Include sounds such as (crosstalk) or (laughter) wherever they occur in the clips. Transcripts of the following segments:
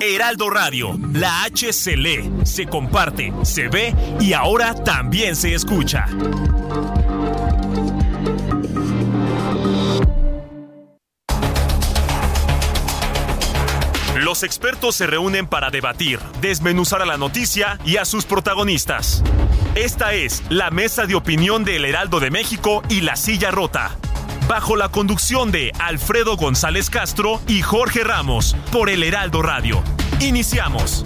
Heraldo Radio, la H se lee, se comparte, se ve y ahora también se escucha. Los expertos se reúnen para debatir, desmenuzar a la noticia y a sus protagonistas. Esta es la mesa de opinión de El Heraldo de México y La Silla Rota. Bajo la conducción de Alfredo González Castro y Jorge Ramos por El Heraldo Radio. Iniciamos.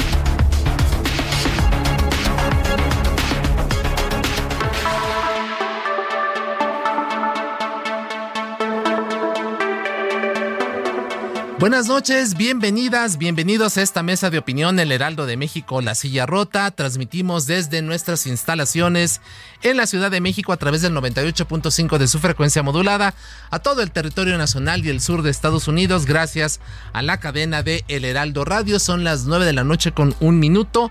Buenas noches, bienvenidas, bienvenidos a esta mesa de opinión El Heraldo de México, La Silla Rota. Transmitimos desde nuestras instalaciones en la Ciudad de México a través del 98.5 de su frecuencia modulada a todo el territorio nacional y el sur de Estados Unidos gracias a la cadena de El Heraldo Radio. Son las 9 de la noche con un minuto.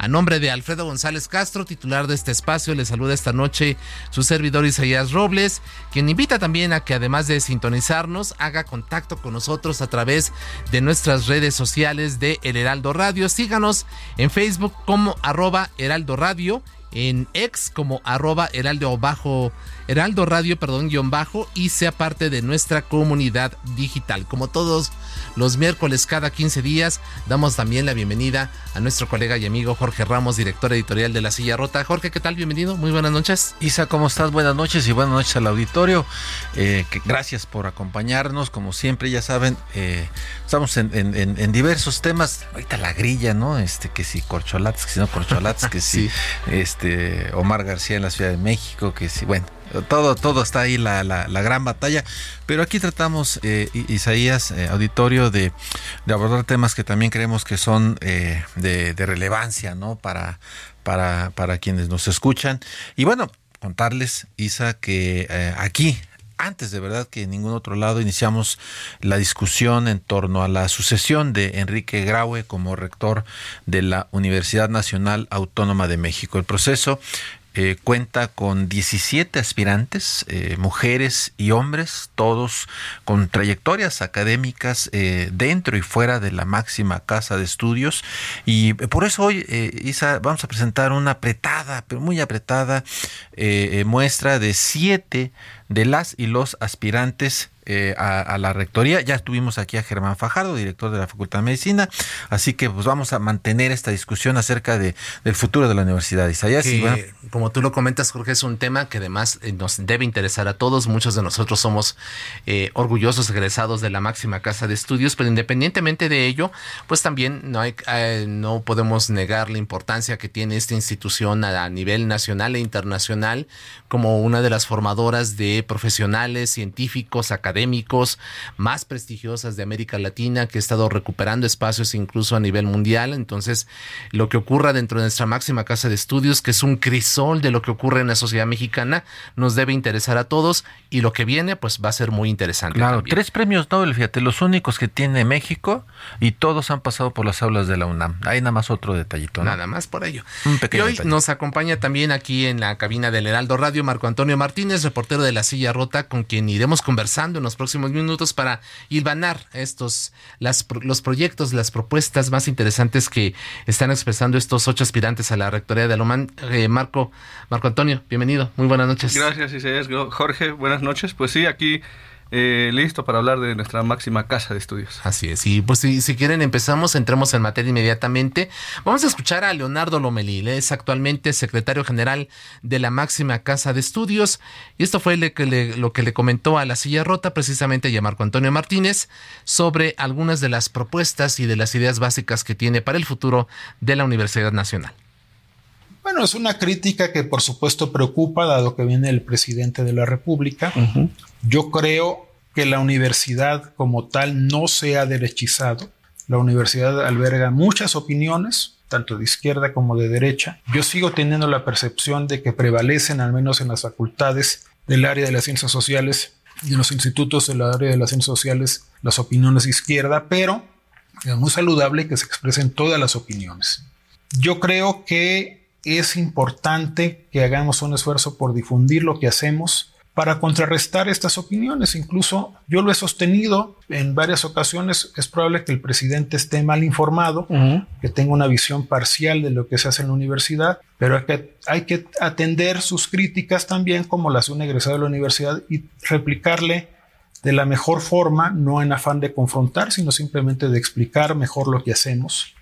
A nombre de Alfredo González Castro, titular de este espacio, le saluda esta noche su servidor Isaías Robles, quien invita también a que además de sintonizarnos, haga contacto con nosotros a través de nuestras redes sociales de El Heraldo Radio. Síganos en Facebook como arroba Heraldo Radio, en ex como arroba Heraldo bajo Heraldo Radio, perdón, guion bajo, y sea parte de nuestra comunidad digital. Como todos los miércoles cada 15 días, damos también la bienvenida a nuestro colega y amigo Jorge Ramos, director editorial de La Silla Rota. Jorge, ¿qué tal? Bienvenido, muy buenas noches. Isa, ¿cómo estás? Buenas noches y buenas noches al auditorio. Eh, que, gracias por acompañarnos, como siempre, ya saben, eh, estamos en, en, en, diversos temas. Ahorita la grilla, ¿no? Este, que si corcholates, que si no corcholates, que (laughs) si sí. este, Omar García en la Ciudad de México, que si, bueno todo, todo está ahí la, la, gran batalla. Pero aquí tratamos, eh, Isaías, eh, auditorio, de, abordar temas que también creemos que son eh, de, de, relevancia, ¿no? Para, para, para quienes nos escuchan. Y bueno, contarles, Isa, que aquí antes de verdad que en ningún otro lado iniciamos la discusión en torno a la sucesión de Enrique Graue como rector de la Universidad Nacional Autónoma de México. El proceso eh, cuenta con 17 aspirantes, eh, mujeres y hombres, todos con trayectorias académicas eh, dentro y fuera de la máxima casa de estudios. Y por eso hoy, Isa, vamos a presentar una apretada, pero muy apretada muestra de siete de las y los aspirantes eh, a, a, la rectoría. Ya tuvimos aquí a Germán Fajardo, director de la Facultad de Medicina, así que pues vamos a mantener esta discusión acerca de, del futuro de la universidad. Isaías, que, bueno. Como tú lo comentas, Jorge, es un tema que además eh, nos debe interesar a todos. Muchos de nosotros somos eh, orgullosos egresados de la máxima casa de estudios, pero independientemente de ello, pues también no, hay, eh, no podemos negar la importancia que tiene esta institución a, a nivel nacional e internacional como una de las formadoras de profesionales, científicos, académicos, académicos más prestigiosas de América Latina, que ha estado recuperando espacios incluso a nivel mundial. Entonces, lo que ocurra dentro de nuestra máxima casa de estudios, que es un crisol de lo que ocurre en la sociedad mexicana, nos debe interesar a todos y lo que viene, pues va a ser muy interesante. Claro, también. tres premios Nobel, fíjate, los únicos que tiene México y todos han pasado por las aulas de la UNAM. Hay nada más otro detallito. ¿no? Nada más por ello. Un pequeño y hoy detalle. nos acompaña también aquí en la cabina del Heraldo Radio Marco Antonio Martínez, reportero de La Silla Rota, con quien iremos conversando en los próximos minutos para hilvanar estos las, los proyectos, las propuestas más interesantes que están expresando estos ocho aspirantes a la rectoría de Alomán. Eh, Marco, Marco Antonio, bienvenido, muy buenas noches. Gracias, Isaías. Jorge, buenas noches. Pues sí, aquí eh, listo para hablar de nuestra máxima casa de estudios. Así es, y pues si, si, quieren empezamos, entremos en materia inmediatamente. Vamos a escuchar a Leonardo Lomelí, es actualmente secretario general de la máxima casa de estudios, y esto fue le, le, lo que le comentó a la silla rota precisamente a Marco Antonio Martínez sobre algunas de las propuestas y de las ideas básicas que tiene para el futuro de la Universidad Nacional. Bueno, es una crítica que por supuesto preocupa, dado que viene el presidente de la República. Uh -huh. Yo creo que la universidad como tal no sea derechizado. La universidad alberga muchas opiniones, tanto de izquierda como de derecha. Yo sigo teniendo la percepción de que prevalecen, al menos en las facultades del área de las ciencias sociales y en los institutos del área de las ciencias sociales, las opiniones de izquierda, pero es muy saludable que se expresen todas las opiniones. Yo creo que es importante que hagamos un esfuerzo por difundir lo que hacemos para contrarrestar estas opiniones. Incluso yo lo he sostenido en varias ocasiones. Es probable que el presidente esté mal informado, que tenga una visión parcial de lo que se hace en la universidad, pero hay que, hay que atender sus críticas también como las de un egresado de la universidad y replicarle de la mejor forma, no en afán de confrontar, sino simplemente de explicar mejor lo que hacemos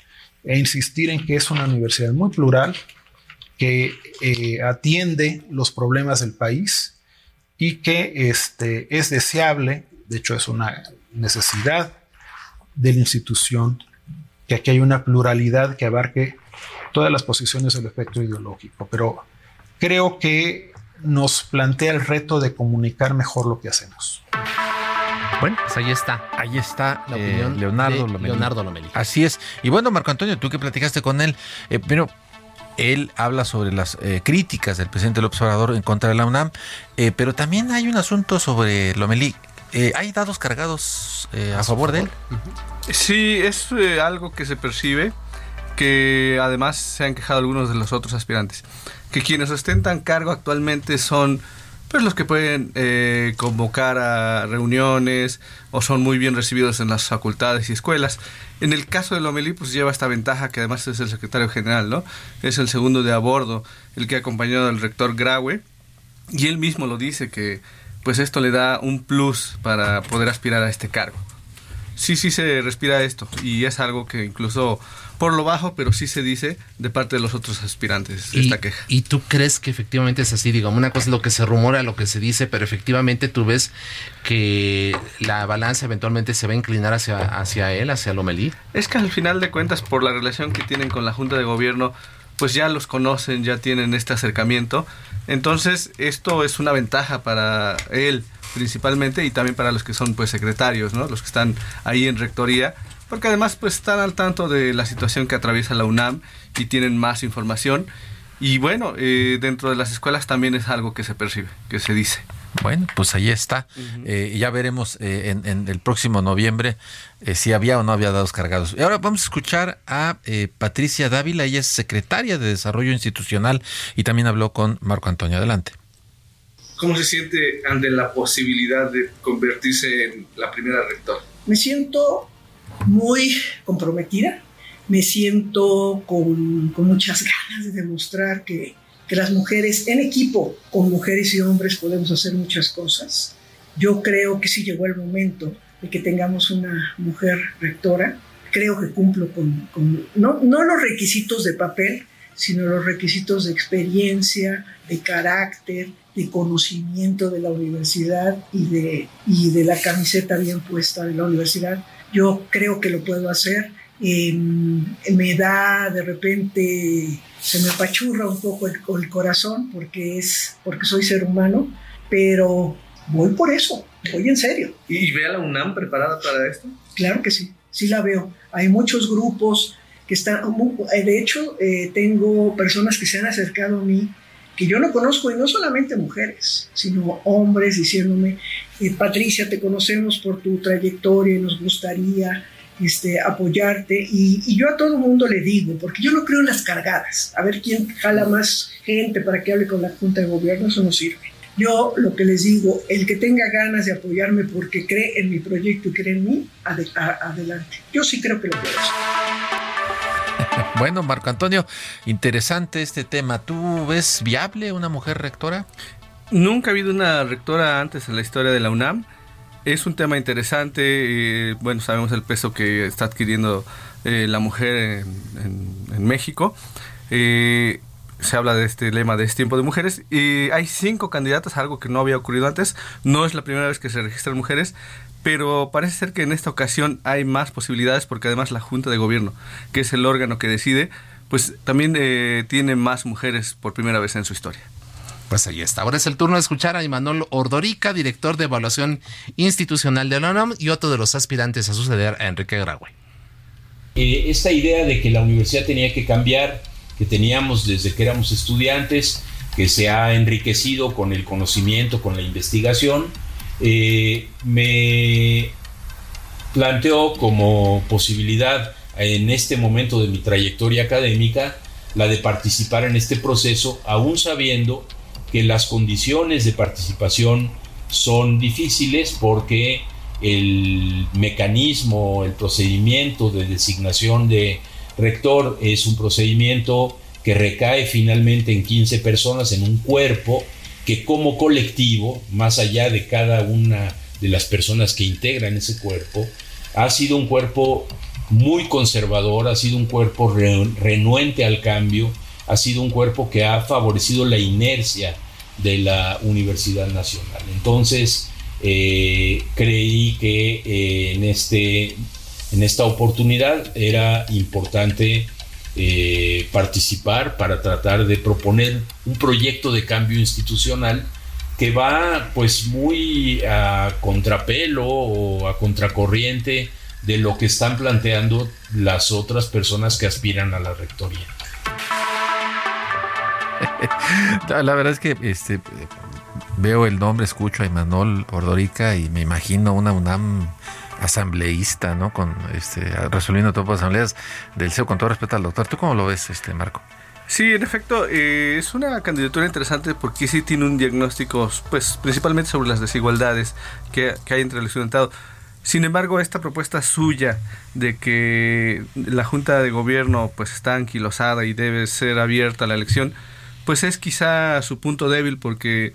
e insistir en que es una universidad muy plural, que eh, atiende los problemas del país y que este, es deseable, de hecho es una necesidad de la institución, que aquí hay una pluralidad que abarque todas las posiciones del espectro ideológico, pero creo que nos plantea el reto de comunicar mejor lo que hacemos. Bueno, pues ahí está. Ahí está la eh, opinión Leonardo de Lomelí. Leonardo Lomelí. Así es. Y bueno, Marco Antonio, tú que platicaste con él, eh, pero él habla sobre las eh, críticas del presidente López Obrador en contra de la UNAM, eh, pero también hay un asunto sobre Lomelí. Eh, ¿Hay dados cargados a, favor de él? Sí, es algo que se percibe, que además se han quejado algunos de los otros aspirantes, que quienes ostentan cargo actualmente son pues los que pueden eh, convocar a reuniones o son muy bien recibidos en las facultades y escuelas. En el caso de Lomelí, pues lleva esta ventaja que además es el secretario general, ¿no? Es el segundo de a bordo, el que ha acompañado al rector Graue, y él mismo lo dice que pues esto le da un plus para poder aspirar a este cargo. Sí, sí se respira esto, y es algo que incluso por lo bajo, pero sí se dice de parte de los otros aspirantes Y, esta queja. ¿Y tú crees que efectivamente es así? Digamos, una cosa es lo que se rumora, lo que se dice, pero efectivamente tú ves que la balanza eventualmente se va a inclinar hacia, hacia él, hacia Lomelí. Es que al final de cuentas, por la relación que tienen con la Junta de Gobierno, pues ya los conocen, ya tienen este acercamiento. Entonces, esto es una ventaja para él principalmente y también para los que son pues secretarios, ¿no? Los que están ahí en rectoría, porque además pues están al tanto de la situación que atraviesa la UNAM y tienen más información. Y bueno, eh, dentro de las escuelas también es algo que se percibe, que se dice. Bueno, pues ahí está. Eh, ya veremos eh, en, en el próximo noviembre eh, si había o no había dados cargados. Y ahora vamos a escuchar a eh, Patricia Dávila, ella es secretaria de Desarrollo Institucional y también habló con Marco Antonio. Adelante. ¿Cómo se siente ante la posibilidad de convertirse en la primera rectora? Me siento muy comprometida, me siento con, muchas ganas de demostrar que, que las mujeres en equipo, con mujeres y hombres, podemos hacer muchas cosas. Yo creo que sí llegó el momento de que tengamos una mujer rectora. Creo que cumplo con, con no, no los requisitos de papel, sino los requisitos de experiencia, de carácter, de conocimiento de la universidad y de, y de la camiseta bien puesta de la universidad. Yo creo que lo puedo hacer. Eh, me da de repente, se me apachurra un poco el, el, corazón porque, es, porque soy ser humano, pero voy por eso, voy en serio. ¿Y ve a la UNAM preparada para esto? Claro que sí, sí la veo. Hay muchos grupos que están, de hecho, eh, tengo personas que se han acercado a mí que yo no conozco, y no solamente mujeres, sino hombres diciéndome, eh, Patricia, te conocemos por tu trayectoria y nos gustaría este, apoyarte. Y, y, yo a todo el mundo le digo, porque yo no creo en las cargadas, a ver quién jala más gente para que hable con la Junta de Gobierno, eso no sirve. Yo lo que les digo, el que tenga ganas de apoyarme porque cree en mi proyecto y cree en mí, ad adelante. Yo sí creo que lo puedo hacer. (laughs) Bueno, Marco Antonio, interesante este tema. ¿Tú ves viable una mujer rectora? Nunca ha habido una rectora antes en la historia de la UNAM. Es un tema interesante. Eh, bueno, sabemos el peso que está adquiriendo eh, la mujer en, México. Eh, se habla de este lema de este tiempo de mujeres y hay cinco candidatas, algo que no había ocurrido antes. No es la primera vez que se registran mujeres, pero parece ser que en esta ocasión hay más posibilidades porque además la Junta de Gobierno, que es el órgano que decide, pues también eh, tiene más mujeres por primera vez en su historia. Pues ahí está. Ahora es el turno de escuchar a Imanol Ordorica, director de evaluación institucional de la UNAM y otro de los aspirantes a suceder a Enrique Graue. Eh, esta idea de que la universidad tenía que cambiar, que teníamos desde que éramos estudiantes, que se ha enriquecido con el conocimiento, con la investigación, eh, me planteó como posibilidad en este momento de mi trayectoria académica la de participar en este proceso, aún sabiendo que las condiciones de participación son difíciles porque el mecanismo, el procedimiento de designación de rector es un procedimiento que recae finalmente en 15 personas en un cuerpo que como colectivo, más allá de cada una de las personas que integran ese cuerpo, ha sido un cuerpo muy conservador, ha sido un cuerpo renuente al cambio, ha sido un cuerpo que ha favorecido la inercia de la Universidad Nacional. Entonces, eh, creí que eh, en, este, en esta oportunidad era importante eh, participar para tratar de proponer un proyecto de cambio institucional que va pues muy a contrapelo o a contracorriente de lo que están planteando las otras personas que aspiran a la rectoría. (laughs) La verdad es que este, veo el nombre, escucho a Imanol Ordorica y me imagino una UNAM asambleísta, ¿no? Con este, resolviendo todas las asambleas del CEO, con todo respeto al doctor. ¿Tú cómo lo ves, este Marco? Sí, en efecto, eh, es una candidatura interesante porque sí tiene un diagnóstico, pues, principalmente sobre las desigualdades que, que hay entre el estudiantado. Sin embargo, esta propuesta suya de que la Junta de Gobierno pues está anquilosada y debe ser abierta a la elección, pues es quizá su punto débil porque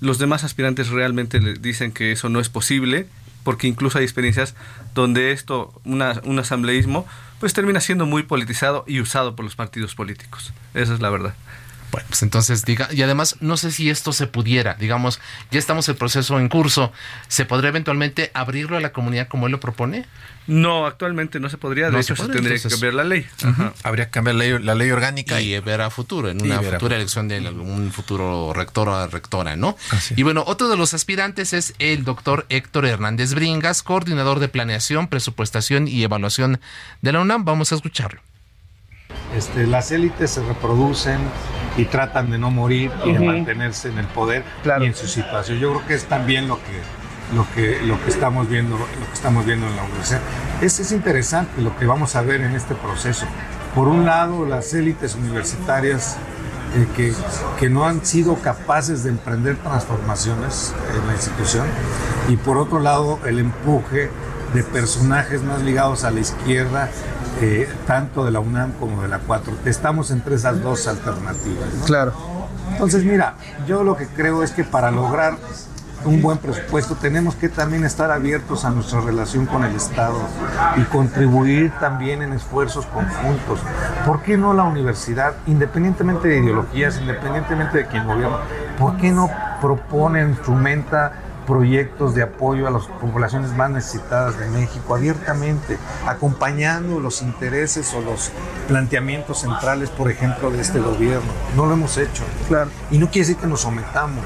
los demás aspirantes realmente le dicen que eso no es posible, porque incluso hay experiencias donde esto, una, un asambleísmo, pues termina siendo muy politizado y usado por los partidos políticos. Esa es la verdad. Bueno, pues entonces diga, y además no sé si esto se pudiera, digamos, ya estamos el proceso en curso, ¿se podría eventualmente abrirlo a la comunidad como él lo propone? No, actualmente no se podría, de hecho se, tendría que cambiar la ley. Habría que cambiar la ley, orgánica y, ver a futuro, en una futura elección de un futuro rector o rectora, ¿no? Y bueno, otro de los aspirantes es el doctor Héctor Hernández Bringas, coordinador de planeación, presupuestación y evaluación de la UNAM. Vamos a escucharlo. Este, las élites se reproducen y tratan de no morir y de mantenerse en el poder y en su situación. Yo creo que es también lo que, lo que, lo que, estamos, viendo, lo que estamos viendo en la universidad. Es, es interesante lo que vamos a ver en este proceso. Por un lado, las élites universitarias eh, que, que, no han sido capaces de emprender transformaciones en la institución y por otro lado, el empuje de personajes más ligados a la izquierda eh, tanto de la UNAM como de la 4. Estamos entre esas dos alternativas. Claro. Entonces, mira, yo lo que creo es que para lograr un buen presupuesto tenemos que también estar abiertos a nuestra relación con el Estado y contribuir también en esfuerzos conjuntos. ¿Por qué no la universidad, independientemente de ideologías, independientemente de quién gobierna, por qué no propone, instrumenta proyectos de apoyo a las poblaciones más necesitadas de México abiertamente, acompañando los intereses o los planteamientos centrales, por ejemplo, de este gobierno. No lo hemos hecho. Claro. Y no quiere decir que nos sometamos,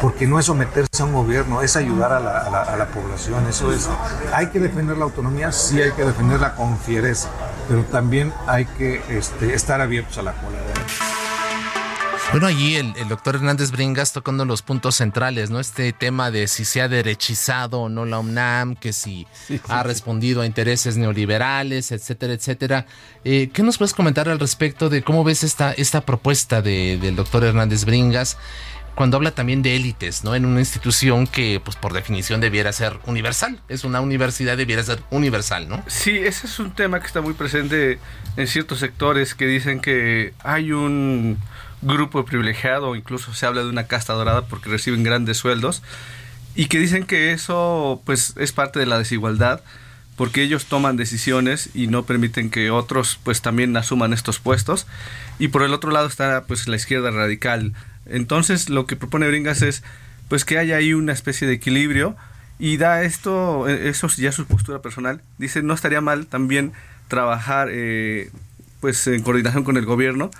porque no es someterse a un gobierno, es ayudar a la, a la población. Eso es. Hay que defender la autonomía, sí hay que defenderla con fiereza, pero también hay que este, estar abiertos a la colaboración. Bueno, allí el, doctor Hernández Bringas tocando los puntos centrales, ¿no? Este tema de si se ha derechizado o no la UNAM, que si ha respondido a intereses neoliberales, etcétera, etcétera. Eh, ¿Qué nos puedes comentar al respecto de cómo ves esta, esta propuesta del doctor Hernández Bringas? cuando habla también de élites, ¿no? En una institución que, pues por definición, debiera ser universal. Es una universidad, debiera ser universal, ¿no? Sí, ese es un tema que está muy presente en ciertos sectores que dicen que hay un grupo privilegiado, incluso se habla de una casta dorada porque reciben grandes sueldos, y que dicen que eso pues es parte de la desigualdad porque ellos toman decisiones y no permiten que otros pues también asuman estos puestos y por el otro lado está pues la izquierda radical. Entonces lo que propone Bringas es pues que haya ahí una especie de equilibrio y da esto e, eso ya su postura personal. Dice no estaría mal también trabajar eh, pues en coordinación con el gobierno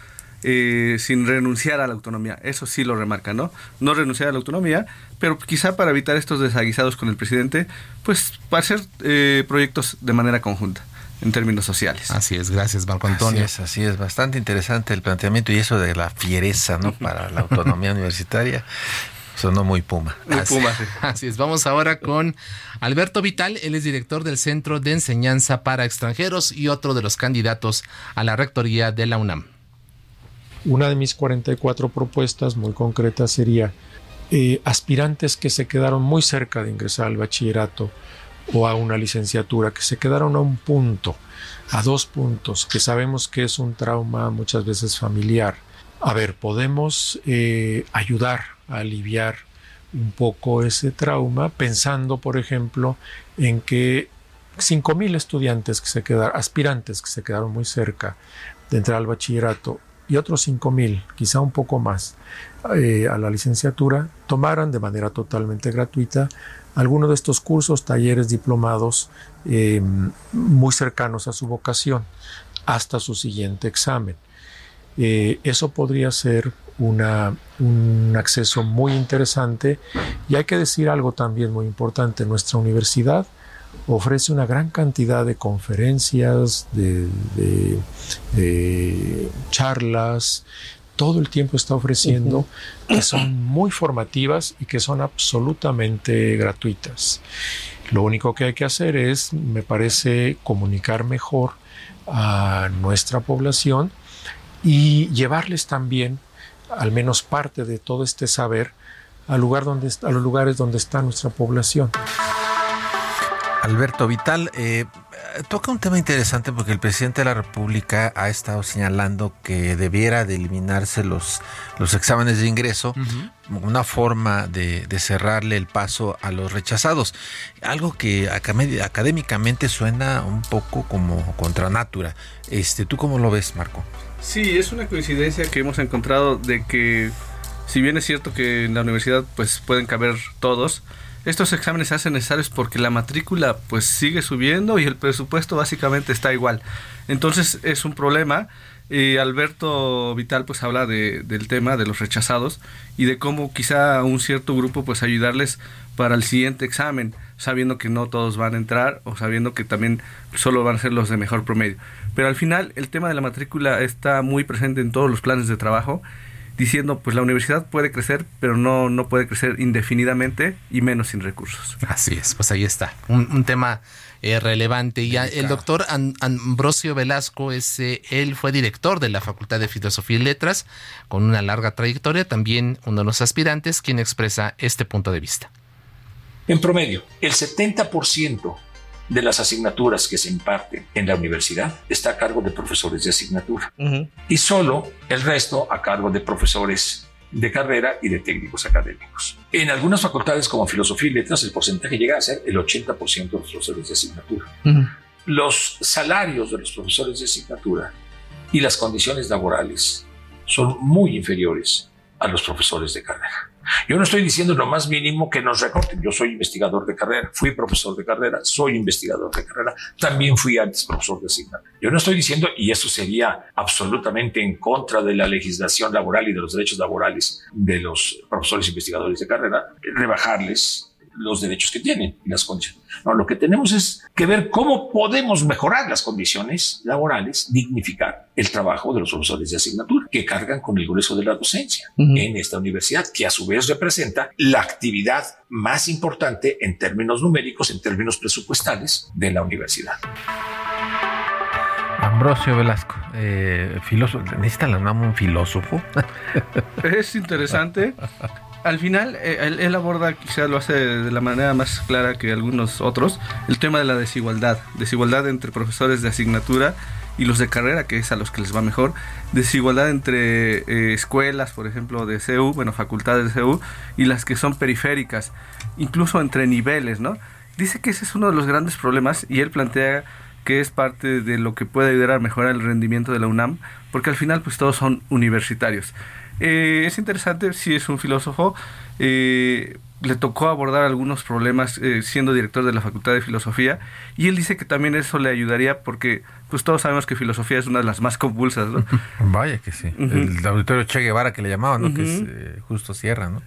eh, sin renunciar a la autonomía. Eso sí lo remarca, ¿no? No renunciar a la autonomía, pero quizá para evitar estos desaguisados con el presidente, pues para hacer eh, proyectos de manera conjunta en términos sociales. Así es, gracias Marco Antonio. Así es, así es, bastante interesante el planteamiento y eso de la fiereza, ¿no? (laughs) Para la autonomía universitaria. Sonó muy puma. Muy puma, sí. Así es. Vamos ahora con Alberto Vital. Él es director del Centro de Enseñanza para Extranjeros y otro de los candidatos a la rectoría de la UNAM. Una de mis 44 propuestas muy concretas sería eh, aspirantes que se quedaron muy cerca de ingresar al bachillerato o a una licenciatura, que se quedaron a un punto, a dos puntos, que sabemos que es un trauma muchas veces familiar. A ver, podemos eh, ayudar a aliviar un poco ese trauma pensando, por ejemplo, en que 5.000 estudiantes que se quedaron, aspirantes que se quedaron muy cerca de entrar al bachillerato y otros 5.000, quizá un poco más, eh, a la licenciatura, tomaran de manera totalmente gratuita alguno de estos cursos, talleres, diplomados eh, muy cercanos a su vocación hasta su siguiente examen. Eh, eso podría ser un acceso muy interesante y hay que decir algo también muy importante. Nuestra universidad ofrece una gran cantidad de conferencias, de, de charlas, todo el tiempo está ofreciendo, que son muy formativas y que son absolutamente gratuitas. Lo único que hay que hacer es, me parece, comunicar mejor a nuestra población y llevarles también al menos parte de todo este saber al lugar donde, a los lugares donde está nuestra población. Alberto Vital, eh, toca un tema interesante porque el presidente de la República ha estado señalando que debiera de eliminarse los, los exámenes de ingreso, una forma de, cerrarle el paso a los rechazados. Algo que académicamente suena un poco como contra natura. Este, ¿Tú cómo lo ves, Marco? Sí, es una coincidencia que hemos encontrado de que si bien es cierto que en la universidad pues pueden caber todos, estos exámenes se hacen necesarios porque la matrícula pues sigue subiendo y el presupuesto básicamente está igual. Entonces es un problema. Y Alberto Vital pues habla de, del tema de los rechazados y de cómo quizá un cierto grupo pues ayudarles para el siguiente examen, sabiendo que no todos van a entrar o sabiendo que también solo van a ser los de mejor promedio. Pero al final el tema de la matrícula está muy presente en todos los planes de trabajo diciendo pues la universidad puede crecer, pero no, no puede crecer indefinidamente y menos sin recursos. Así es, pues ahí está, un, tema eh, relevante. Y el doctor Ambrosio Velasco, es, eh, él fue director de la Facultad de Filosofía y Letras, con una larga trayectoria, también uno de los aspirantes, quien expresa este punto de vista. En promedio, el 70% de las asignaturas que se imparten en la universidad está a cargo de profesores de asignatura y solo el resto a cargo de profesores de carrera y de técnicos académicos. En algunas facultades como filosofía y letras el porcentaje llega a ser el 80% de los profesores de asignatura. Los salarios de los profesores de asignatura y las condiciones laborales son muy inferiores a los profesores de carrera. Yo no estoy diciendo lo más mínimo que nos recorten. Yo soy investigador de carrera, fui profesor de carrera, soy investigador de carrera, también fui antes profesor de asignatura. Yo no estoy diciendo, y eso sería absolutamente en contra de la legislación laboral y de los derechos laborales de los profesores investigadores de carrera, rebajarles los derechos que tienen y las condiciones. No, lo que tenemos es que ver cómo podemos mejorar las condiciones laborales, dignificar el trabajo de los profesores de asignatura que cargan con el grueso de la docencia en esta universidad, que a su vez representa la actividad más importante en términos numéricos, en términos presupuestales de la universidad. Ambrosio Velasco, eh, filósofo, ¿necesita la un filósofo? es interesante (laughs) al final eh, él, aborda, quizá lo hace de la manera más clara que algunos otros, el tema de la desigualdad. Desigualdad entre profesores de asignatura y los de carrera, que es a los que les va mejor. Desigualdad entre eh, escuelas, por ejemplo, de CEU, bueno, facultades de CEU, y las que son periféricas, incluso entre niveles, ¿no? Dice que ese es uno de los grandes problemas y él plantea que es parte de lo que puede ayudar a mejorar el rendimiento de la UNAM, porque al final pues todos son universitarios. Eh, es interesante, si es un filósofo, eh, le tocó abordar algunos problemas eh, siendo director de la Facultad de Filosofía y él dice que también eso le ayudaría porque pues todos sabemos que filosofía es una de las más convulsas, ¿no? (laughs) Vaya que sí. El auditorio Che Guevara que le llamaban, ¿no? Que es eh, justo Sierra, ¿no?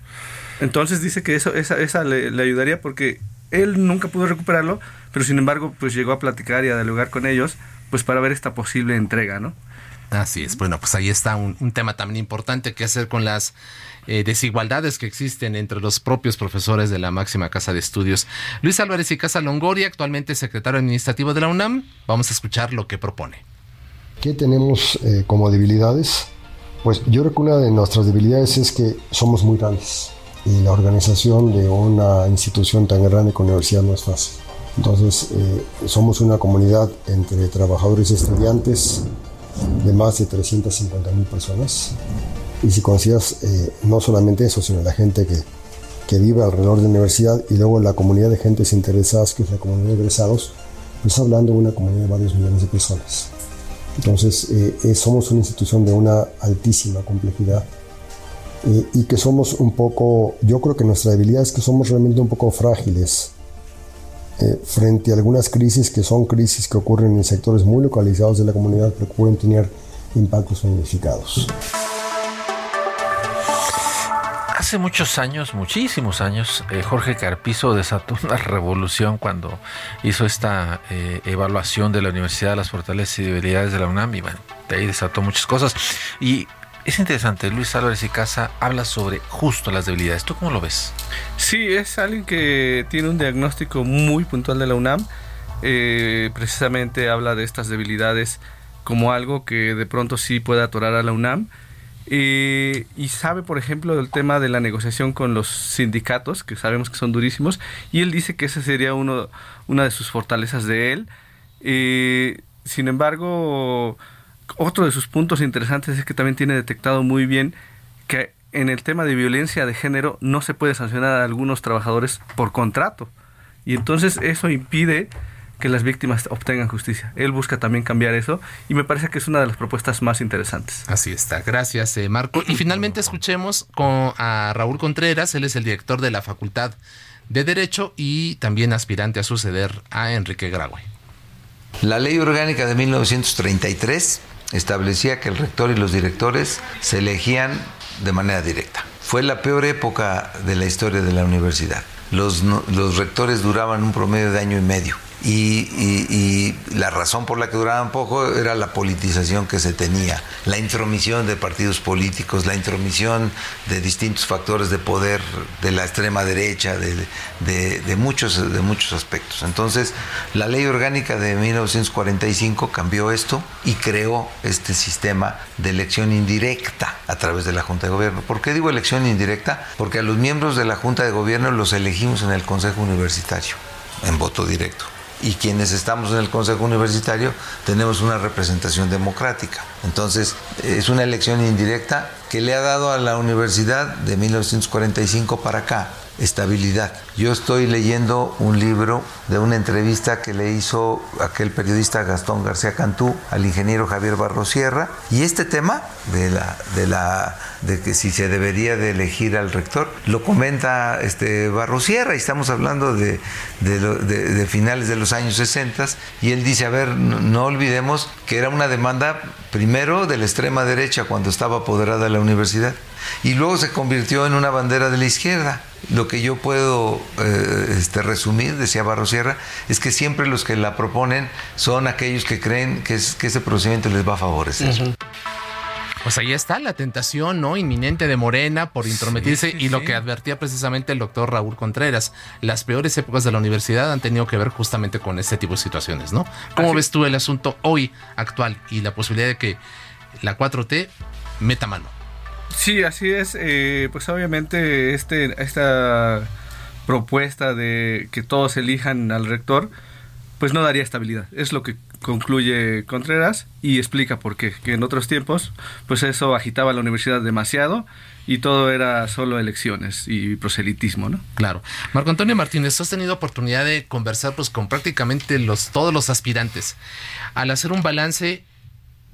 Entonces dice que eso esa, esa le, ayudaría porque él nunca pudo recuperarlo, pero sin embargo pues llegó a platicar y a dialogar con ellos pues para ver esta posible entrega, ¿no? Así es. Bueno, pues ahí está un, un tema también importante que hacer con las eh, desigualdades que existen entre los propios profesores de la máxima casa de estudios. Luis Álvarez y Casa Longoria, actualmente secretario administrativo de la UNAM, vamos a escuchar lo que propone. ¿Qué tenemos eh, como debilidades? Pues yo creo que una de nuestras debilidades es que somos muy grandes y la organización de una institución tan grande como universidad no es fácil. Entonces, eh, somos una comunidad entre trabajadores y estudiantes de más de 350 mil personas y si consideras eh, no solamente eso, sino la gente que, que, vive alrededor de la universidad y luego la comunidad de gentes interesadas, que es la comunidad de egresados, pues hablando de una comunidad de varios millones de personas. Entonces, eh, somos una institución de una altísima complejidad eh, y que somos un poco, yo creo que nuestra debilidad es que somos realmente un poco frágiles frente a algunas crisis que son crisis que ocurren en sectores muy localizados de la comunidad, pueden tener impactos significados. Hace muchos años, muchísimos años, eh, Jorge Carpizo desató una (laughs) revolución cuando hizo esta eh, evaluación de la Universidad de las Fortalezas y Debilidades de la UNAM y bueno, de ahí desató muchas cosas. Y es interesante, Luis Álvarez y Casa habla sobre justo las debilidades. ¿Tú cómo lo ves? Sí, es alguien que tiene un diagnóstico muy puntual de la UNAM. Eh, precisamente habla de estas debilidades como algo que de pronto sí puede atorar a la UNAM eh, y sabe, por ejemplo, del tema de la negociación con los sindicatos, que sabemos que son durísimos, y él dice que esa sería uno, una de sus fortalezas de él. Eh, sin embargo, otro de sus puntos interesantes es que también tiene detectado muy bien que en el tema de violencia de género no se puede sancionar a algunos trabajadores por contrato. Y entonces eso impide que las víctimas obtengan justicia. Él busca también cambiar eso y me parece que es una de las propuestas más interesantes. Así está. Gracias, eh, Marco. Y finalmente escuchemos con, a Raúl Contreras. Él es el director de la Facultad de Derecho y también aspirante a suceder a Enrique Graue. La ley orgánica de 1933 establecía que el rector y los directores se elegían de manera directa. Fue la peor época de la historia de la universidad. Los, los rectores duraban un promedio de año y medio y, la razón por la que duraban poco era la politización que se tenía, la intromisión de partidos políticos, la intromisión de distintos factores de poder de la extrema derecha, de, muchos, de muchos aspectos. Entonces, la ley orgánica de 1945 cambió esto y creó este sistema de elección indirecta a través de la Junta de Gobierno. ¿Por qué digo elección indirecta? Porque a los miembros de la Junta de Gobierno los elegimos en el Consejo Universitario, en voto directo y quienes estamos en el Consejo Universitario tenemos una representación democrática. Entonces, es una elección indirecta que le ha dado a la universidad de 1945 para acá estabilidad. Yo estoy leyendo un libro de una entrevista que le hizo aquel periodista Gastón García Cantú al ingeniero Javier Barrosierra y este tema de la de la de que si se debería de elegir al rector lo comenta este Barrosierra y estamos hablando de, de, finales de los años 60 y él dice a ver no olvidemos que era una demanda primero de la extrema derecha cuando estaba apoderada la universidad y luego se convirtió en una bandera de la izquierda. Lo que yo puedo eh, este, resumir, decía Barro Sierra, es que siempre los que la proponen son aquellos que creen que, ese procedimiento les va a favorecer. Pues ahí está la tentación no inminente de Morena por intrometerse y lo que advertía precisamente el doctor Raúl Contreras, las peores épocas de la universidad han tenido que ver justamente con este tipo de situaciones, ¿no? ¿Cómo ves tú el asunto hoy actual y la posibilidad de que la 4T meta mano? Sí, así es. Eh, pues obviamente este, esta propuesta de que todos elijan al rector, pues no daría estabilidad. Es lo que concluye Contreras y explica por qué. Que en otros tiempos, pues eso agitaba a la universidad demasiado y todo era solo elecciones y proselitismo, ¿no? Claro. Marco Antonio Martínez, has tenido oportunidad de conversar pues con prácticamente los todos los aspirantes. Al hacer un balance,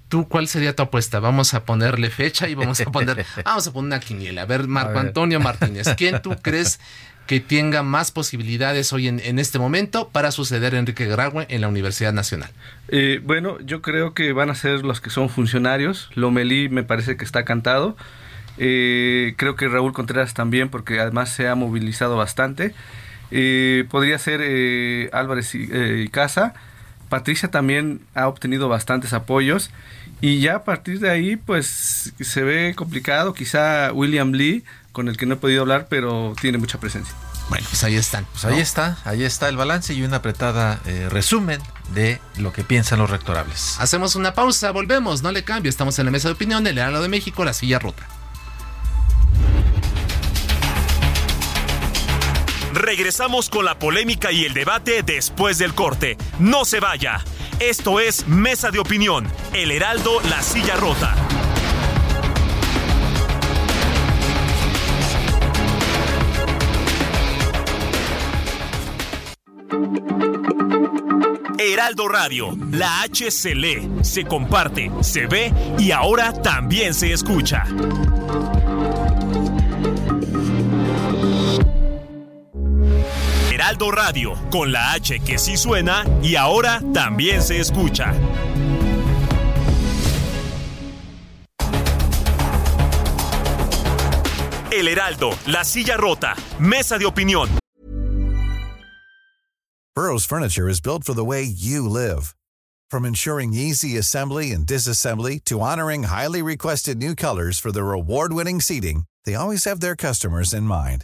¿Tú cuál sería tu apuesta? Vamos a ponerle fecha y vamos a poner, (laughs) vamos a poner una quiniela. A ver, Marco Antonio Martínez, ¿quién tú crees que tenga más posibilidades hoy en, este momento para suceder Enrique Graue en la Universidad Nacional? Eh, bueno, yo creo que van a ser los que son funcionarios. Lomelí me parece que está cantado. Eh, creo que Raúl Contreras también, porque además se ha movilizado bastante. Eh, podría ser Álvarez y, Casa. Patricia también ha obtenido bastantes apoyos. Y ya a partir de ahí, pues se ve complicado. Quizá William Lee con el que no he podido hablar, pero tiene mucha presencia. Bueno, pues ahí están. Pues ahí está, ahí está el balance y un apretada eh, resumen de lo que piensan los rectorables. Hacemos una pausa, volvemos, no le cambie, estamos en la mesa de opinión del Heraldo de México, la silla rota. Regresamos con la polémica y el debate después del corte. No se vaya. Esto es Mesa de Opinión, El Heraldo, la silla rota. Heraldo Radio, la H se lee, se comparte, se ve y ahora también se escucha. Heraldo Radio, con la H que sí suena y ahora también se escucha. El Heraldo, la silla rota, mesa de opinión. Burroughs Furniture is built for the way you live. From ensuring easy assembly and disassembly to honoring highly requested new colors for their award-winning seating, they always have their customers in mind.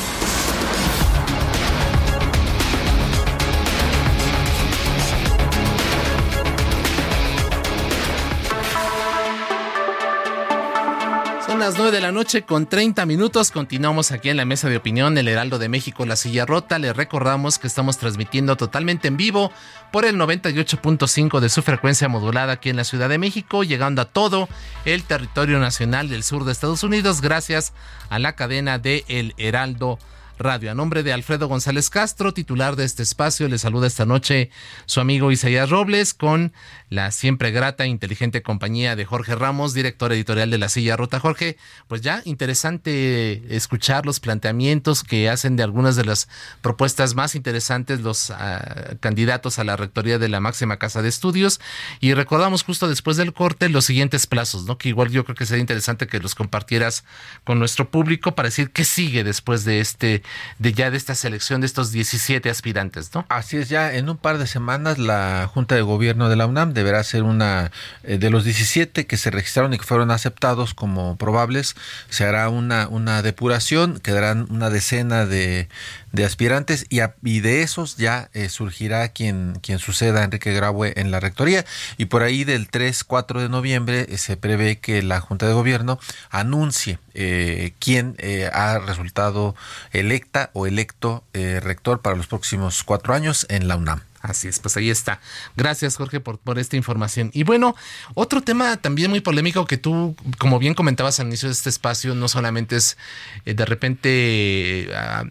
Las 9 de la noche con 30 minutos. Continuamos aquí en la mesa de opinión El Heraldo de México, La Silla Rota. Les recordamos que estamos transmitiendo totalmente en vivo por el 98.5 de su frecuencia modulada aquí en la Ciudad de México, llegando a todo el territorio nacional del sur de Estados Unidos gracias a la cadena de El Heraldo Radio. A nombre de Alfredo González Castro, titular de este espacio, le saluda esta noche su amigo Isaías Robles con la siempre grata e inteligente compañía de Jorge Ramos, director editorial de La Silla Rota. Jorge, pues ya interesante escuchar los planteamientos que hacen de algunas de las propuestas más interesantes los ah, candidatos a la rectoría de la máxima casa de estudios y recordamos justo después del corte los siguientes plazos, ¿no? Que igual yo creo que sería interesante que los compartieras con nuestro público para decir qué sigue después de este de ya de esta selección de estos 17 aspirantes, ¿no? Así es, ya en un par de semanas la Junta de Gobierno de la UNAM deberá ser una eh, de los 17 que se registraron y que fueron aceptados como probables, se hará una, una depuración, quedarán una decena de, de aspirantes y, y, de esos ya eh, surgirá quien, suceda a Enrique Graue en la rectoría y por ahí del 3-4 de noviembre eh, se prevé que la Junta de Gobierno anuncie eh, quién ha resultado electa o electo rector para los próximos cuatro años en la UNAM. Así es, pues ahí está. Gracias, Jorge, por, por, esta información. Y bueno, otro tema también muy polémico que tú, como bien comentabas al inicio de este espacio, no solamente es eh, de repente eh,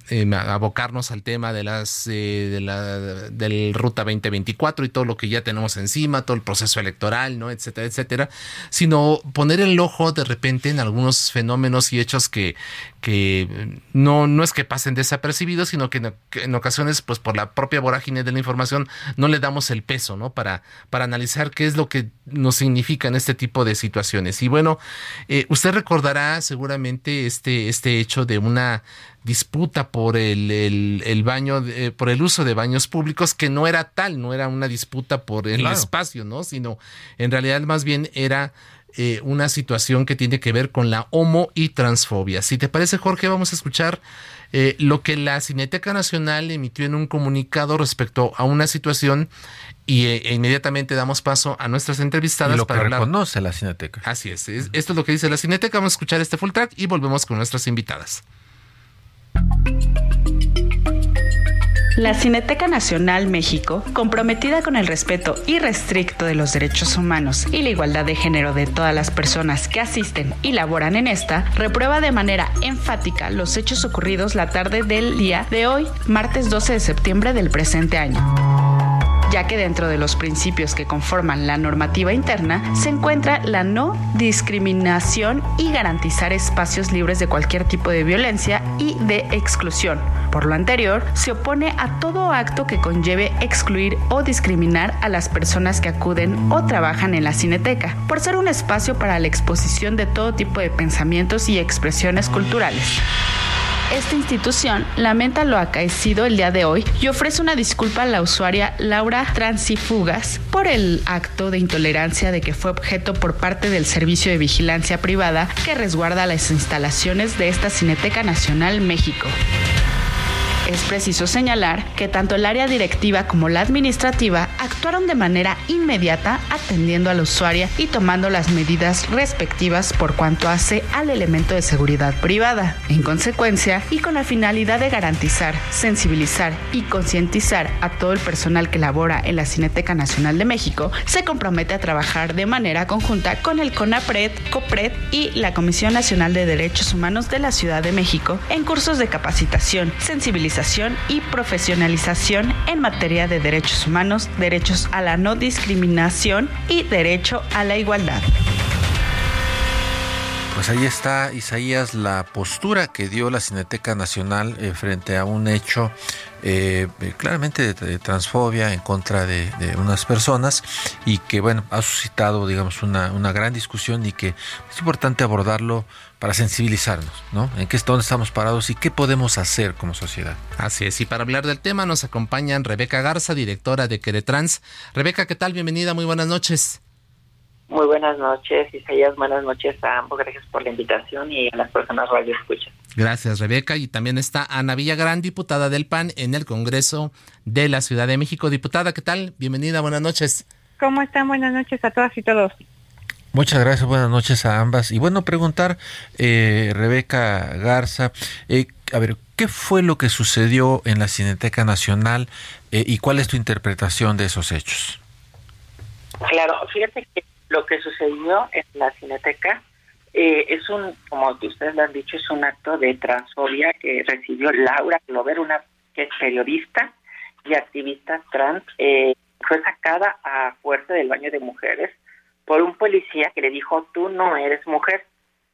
em, abocarnos al tema de las eh, de la del Ruta 2024 y todo lo que ya tenemos encima, todo el proceso electoral, ¿no? etcétera, etcétera, sino poner el ojo de repente en algunos fenómenos y hechos que, que no, no es que pasen desapercibidos, sino que en ocasiones, pues por la propia vorágine de la información, no le damos el peso, ¿no? Para, para analizar qué es lo que nos significa en este tipo de situaciones. Y bueno, eh, usted recordará seguramente este, este hecho de una disputa por el, el, baño, por el uso de baños públicos, que no era tal, no era una disputa por el espacio, ¿no? Sino en realidad más bien era eh, una situación que tiene que ver con la homo y transfobia. Si te parece, Jorge, vamos a escuchar eh, lo que la Cineteca Nacional emitió en un comunicado respecto a una situación y eh, e inmediatamente damos paso a nuestras entrevistadas lo para que reconoce la Cineteca. Así es, esto es lo que dice la Cineteca. Vamos a escuchar este full track y volvemos con nuestras invitadas. La Cineteca Nacional México, comprometida con el respeto irrestricto de los derechos humanos y la igualdad de género de todas las personas que asisten y laboran en esta, reprueba de manera enfática los hechos ocurridos la tarde del día de hoy, martes 12 de septiembre del presente año ya que dentro de los principios que conforman la normativa interna se encuentra la no discriminación y garantizar espacios libres de cualquier tipo de violencia y de exclusión. Por lo anterior, se opone a todo acto que conlleve excluir o discriminar a las personas que acuden o trabajan en la cineteca, por ser un espacio para la exposición de todo tipo de pensamientos y expresiones culturales. Esta institución lamenta lo acaecido el día de hoy y ofrece una disculpa a la usuaria Laura Transifugas por el acto de intolerancia de que fue objeto por parte del Servicio de Vigilancia Privada que resguarda las instalaciones de esta Cineteca Nacional México. Es preciso señalar que tanto el área directiva como la administrativa actuaron de manera inmediata atendiendo a la usuaria y tomando las medidas respectivas por cuanto hace al elemento de seguridad privada. En consecuencia, y con la finalidad de garantizar, sensibilizar y concientizar a todo el personal que labora en la Cineteca Nacional de México, se compromete a trabajar de manera conjunta con el CONAPRED, COPRED y la Comisión Nacional de Derechos Humanos de la Ciudad de México en cursos de capacitación, sensibilización y profesionalización en materia de derechos humanos, derechos a la no discriminación y derecho a la igualdad. Pues ahí está, Isaías, la postura que dio la Cineteca Nacional eh, frente a un hecho eh, claramente de, transfobia en contra de, unas personas y que, bueno, ha suscitado, digamos, una, una gran discusión y que es importante abordarlo para sensibilizarnos, ¿no? En qué dónde estamos parados y qué podemos hacer como sociedad. Así es, y para hablar del tema nos acompañan Rebeca Garza, directora de Queretrans. Rebeca, ¿qué tal? Bienvenida, muy buenas noches. Muy buenas noches, Isaías, buenas noches a ambos, gracias por la invitación y a las personas radio escuchan. Gracias, Rebeca. Y también está Ana Villagrán, diputada del PAN en el Congreso de la Ciudad de México. Diputada, ¿qué tal? Bienvenida, buenas noches. ¿Cómo están? Buenas noches a todas y todos. Muchas gracias, buenas noches a ambas. Y bueno, preguntar, eh, Rebeca Garza, eh, a ver, ¿qué fue lo que sucedió en la Cineteca Nacional eh, y cuál es tu interpretación de esos hechos? Claro, fíjate que lo que sucedió en la Cineteca es un, como ustedes lo han dicho, es un acto de transfobia que recibió Laura Glover, una que es periodista y activista trans, fue sacada a fuerza del baño de mujeres por un policía que le dijo, tú no eres mujer.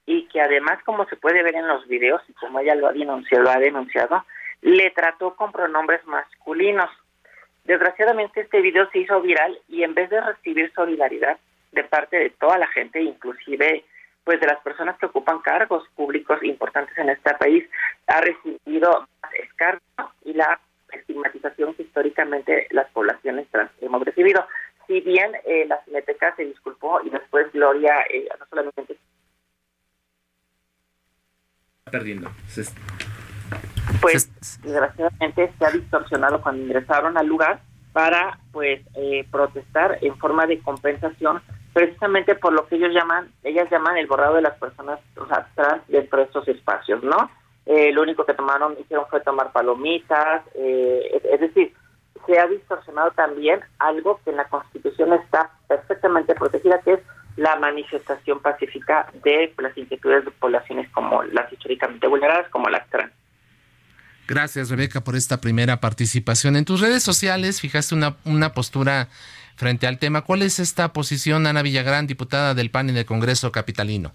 Y que además, como se puede ver en los videos, y como ella lo ha denunciado, lo ha denunciado le trató con pronombres masculinos. Desgraciadamente este video se hizo viral y en vez de recibir solidaridad de parte de toda la gente, inclusive pues de las personas que ocupan cargos públicos importantes en este país, ha recibido escargo y la estigmatización que históricamente las poblaciones trans hemos recibido. Si bien eh, la Cineteca se disculpó y después Gloria eh, no solamente perdiendo. Pues desgraciadamente se ha distorsionado cuando ingresaron al lugar para pues eh, protestar en forma de compensación precisamente por lo que ellos llaman ellas llaman el borrado de las personas o trans dentro de estos espacios no lo único que tomaron hicieron fue tomar palomitas es decir se ha distorsionado también algo que en la Constitución está perfectamente protegida, que es la manifestación pacífica de las inquietudes de poblaciones como las históricamente vulneradas, como las trans. Gracias, Rebeca, por esta primera participación. En tus redes sociales fijaste una, una postura frente al tema. ¿Cuál es esta posición, Ana Villagrán, diputada del PAN en el Congreso Capitalino?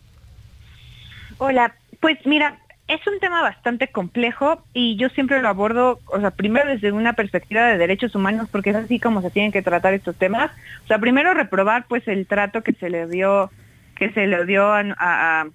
Hola, pues mira, es un tema bastante complejo y yo siempre lo abordo, o sea, primero desde una perspectiva de derechos humanos, porque es así como se tienen que tratar estos temas. O sea, primero reprobar pues el trato que se le dio, que se le dio a,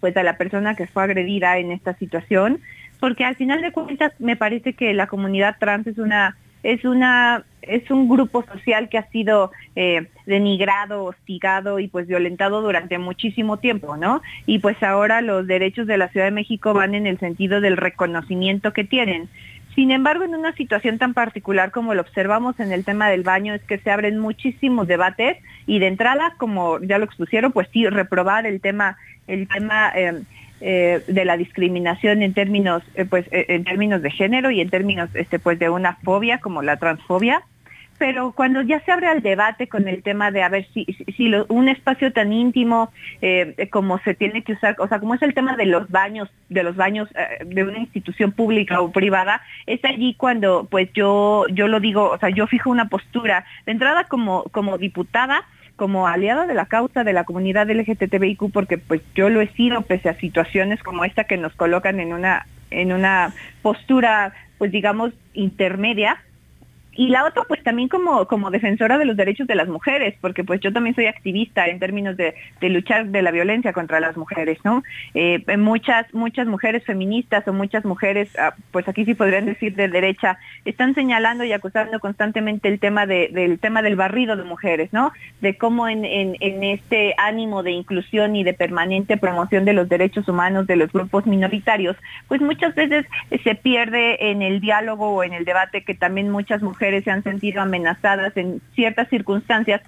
pues a la persona que fue agredida en esta situación, porque al final de cuentas me parece que la comunidad trans es una es una es un grupo social que ha sido eh, denigrado, hostigado y pues violentado durante muchísimo tiempo, ¿no? Y pues ahora los derechos de la Ciudad de México van en el sentido del reconocimiento que tienen. Sin embargo, en una situación tan particular como lo observamos en el tema del baño, es que se abren muchísimos debates y de entrada, como ya lo expusieron, pues sí, reprobar el tema, el tema eh, eh, de la discriminación en términos, eh, pues, eh, en términos de género y en términos, este, pues, de una fobia como la transfobia. Pero cuando ya se abre el debate con el tema de a ver si, si, un espacio tan íntimo como se tiene que usar, o sea, como es el tema de los baños, de los baños de una institución pública o privada, es allí cuando pues yo, yo lo digo, o sea, yo fijo una postura. De entrada como, como diputada, como aliada de la causa de la comunidad LGTBIQ porque pues yo lo he sido pese a situaciones como esta que nos colocan en una en una postura pues digamos intermedia y la otra pues también como, como defensora de los derechos de las mujeres, porque pues yo también soy activista en términos de, luchar de la violencia contra las mujeres, ¿no? Eh, muchas, muchas mujeres feministas o muchas mujeres, ah, pues aquí sí podrían decir de derecha, están señalando y acusando constantemente el tema de, del tema del barrido de mujeres, ¿no? De cómo en, en, en este ánimo de inclusión y de permanente promoción de los derechos humanos de los grupos minoritarios, pues muchas veces se pierde en el diálogo o en el debate que también muchas mujeres se han sentido amenazadas en ciertas circunstancias